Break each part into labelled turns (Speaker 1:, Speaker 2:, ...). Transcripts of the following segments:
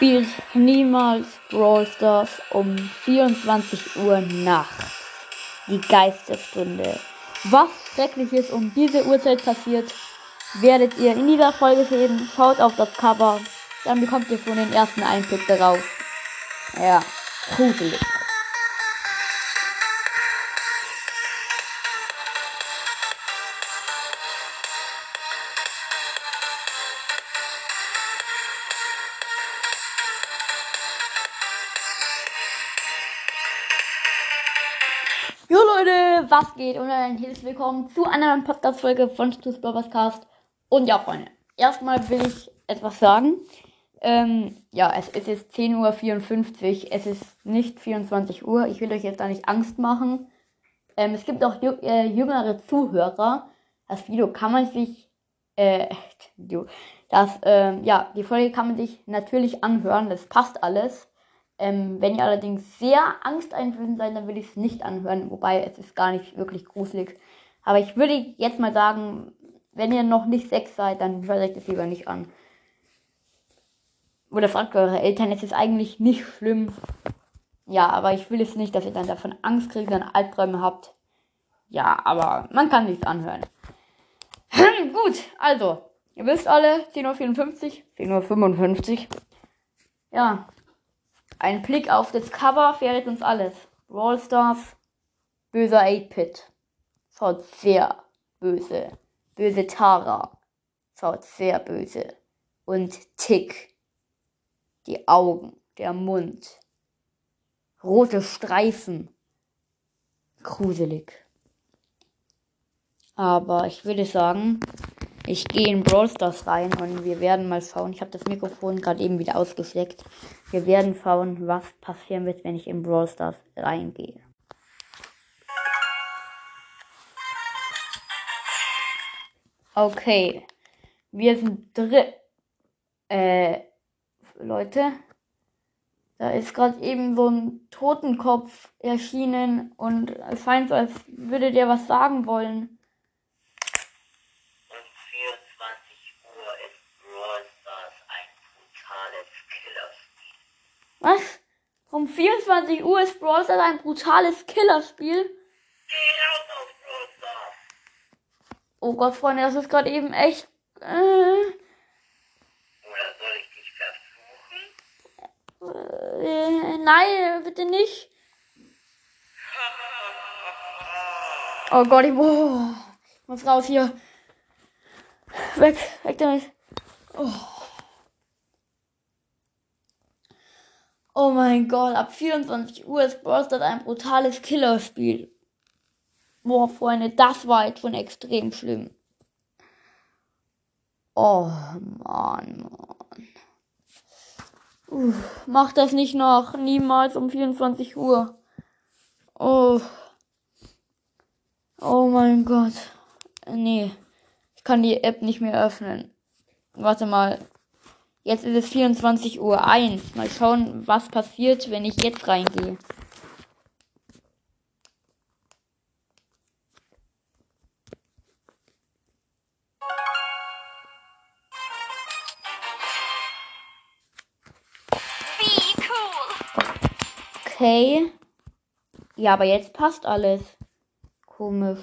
Speaker 1: Spielt niemals Brawl Stars um 24 Uhr nachts. Die Geisterstunde. Was schreckliches um diese Uhrzeit passiert, werdet ihr in dieser Folge sehen. Schaut auf das Cover, dann bekommt ihr schon den ersten Einblick darauf. Ja, gruselig. Jo Leute, was geht? Und ein herzlich willkommen zu einer neuen Podcast-Folge von Stu's Brothers Cast. Und ja, Freunde, erstmal will ich etwas sagen. Ähm, ja, es, ist 10.54 Uhr, es ist nicht 24 Uhr. Ich will euch jetzt da nicht Angst machen. Ähm, es gibt auch jü äh, jüngere Zuhörer. Das Video kann man sich, äh, das, ähm, ja, die Folge kann man sich natürlich anhören. Das passt alles. Ähm, wenn ihr allerdings sehr angsteinflößend seid, dann würde ich es nicht anhören. Wobei es ist gar nicht wirklich gruselig. Aber ich würde jetzt mal sagen, wenn ihr noch nicht sechs seid, dann hört euch das lieber nicht an. Oder fragt eure Eltern, es ist eigentlich nicht schlimm. Ja, aber ich will es nicht, dass ihr dann davon Angst kriegt, dann Albträume habt. Ja, aber man kann nichts anhören. Gut, also, ihr wisst alle, 10.54 Uhr, 10.55 Uhr. Ja, ein Blick auf das Cover verrät uns alles. Brawl Stars, böser 8-Pit. Schaut sehr böse. Böse Tara. Schaut sehr böse. Und Tick. Die Augen, der Mund. Rote Streifen. Gruselig. Aber ich würde sagen, ich gehe in Brawl Stars rein und wir werden mal schauen. Ich habe das Mikrofon gerade eben wieder ausgesteckt. Wir werden schauen, was passieren wird, wenn ich in Brawl Stars reingehe. Okay. Wir sind drin. Äh, Leute. Da ist gerade eben so ein Totenkopf erschienen und es scheint so, als würde der was sagen wollen. Was? Um 24 Uhr ist Brawl Stars ein brutales Killerspiel? Oh Gott, Freunde, das ist gerade eben echt. Äh,
Speaker 2: Oder soll ich dich verfluchen?
Speaker 1: äh, nein, bitte nicht. Oh Gott, ich, oh, ich muss raus hier. Weg, weg damit. Oh. Oh mein Gott, ab 24 Uhr ist Brawl Stars ein brutales Killerspiel. Boah, Freunde, das war jetzt schon extrem schlimm. Oh Mann, Mann. Uff, mach das nicht noch. Niemals um 24 Uhr. Oh. Oh mein Gott. Nee. Ich kann die App nicht mehr öffnen. Warte mal. Jetzt ist es 24 Uhr 1. Mal schauen, was passiert, wenn ich jetzt reingehe. Okay. Ja, aber jetzt passt alles. Komisch.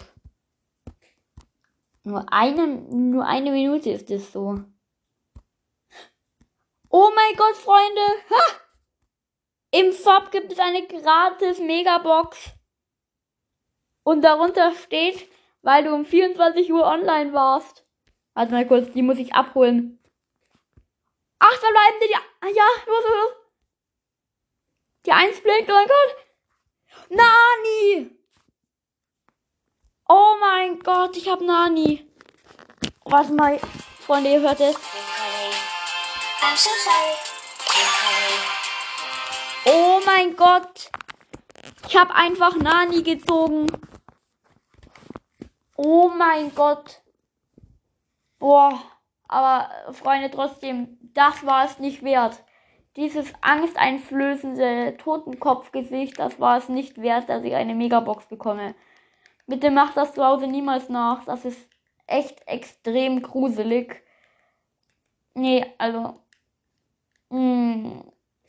Speaker 1: Nur eine, nur eine Minute ist es so. Oh mein Gott, Freunde! Ha! Im Shop gibt es eine gratis Megabox. Und darunter steht, weil du um 24 Uhr online warst. Warte mal kurz, die muss ich abholen. Ach, da bleiben die. ah, ja, los, los, los. Die Eins blinkt, oh mein Gott. Nani! Oh mein Gott, ich hab Nani. Warte mal, Freunde, ihr hört es.
Speaker 3: I'm so sorry.
Speaker 1: Oh mein Gott. Ich habe einfach Nani gezogen. Oh mein Gott. Boah. Aber Freunde, trotzdem, das war es nicht wert. Dieses angsteinflößende Totenkopfgesicht, das war es nicht wert, dass ich eine Megabox bekomme. Bitte macht das zu Hause niemals nach. Das ist echt extrem gruselig. Nee, also. Mh,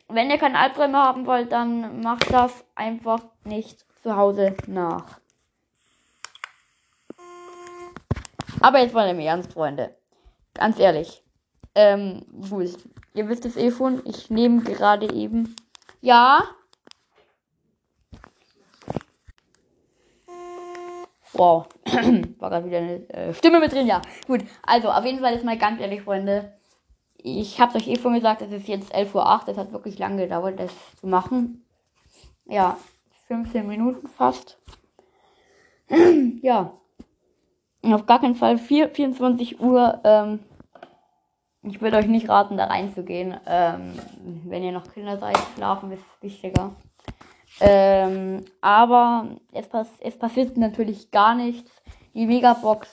Speaker 1: wenn ihr keine Albträume haben wollt, dann macht das einfach nicht zu Hause nach. Aber jetzt mal im Ernst, Freunde. Ganz ehrlich. Ähm, gut. Ihr wisst es eh schon. Ich nehme gerade eben. Ja. Wow. War gerade wieder eine äh, Stimme mit drin, ja. Gut. Also, auf jeden Fall ist mal ganz ehrlich, Freunde. Ich habe euch eh schon gesagt, es ist jetzt 11.08 Uhr. Das hat wirklich lange gedauert, das zu machen. Ja. 15 Minuten fast. ja. Auf gar keinen Fall 4, 24 Uhr. Ähm, ich würde euch nicht raten, da reinzugehen. Ähm, wenn ihr noch Kinder seid, schlafen ist wichtiger. Ähm, aber es, pass es passiert natürlich gar nichts. Die Megabox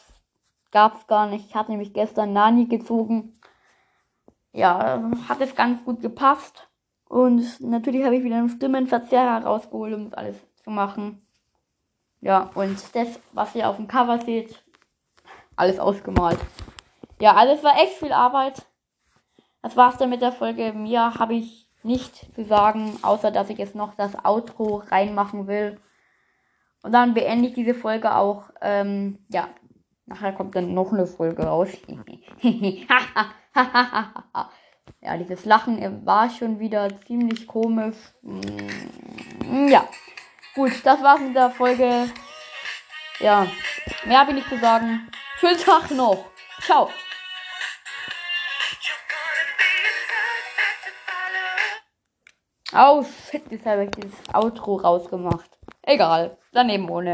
Speaker 1: gab es gar nicht. Ich hatte nämlich gestern Nani gezogen. Ja, hat es ganz gut gepasst. Und natürlich habe ich wieder einen Stimmenverzerrer rausgeholt, um das alles zu machen. Ja, und das, was ihr auf dem Cover seht, alles ausgemalt. Ja, alles war echt viel Arbeit. Das war's dann mit der Folge. Mir habe ich nicht zu sagen, außer dass ich jetzt noch das Outro reinmachen will. Und dann beende ich diese Folge auch. Ähm, ja, nachher kommt dann noch eine Folge raus. ja, dieses Lachen war schon wieder ziemlich komisch. Mm, ja, gut, das war's mit der Folge. Ja, mehr habe ich nicht zu sagen. Schönen Tag noch. Ciao. Oh shit, jetzt habe ich dieses Outro rausgemacht. Egal, daneben ohne.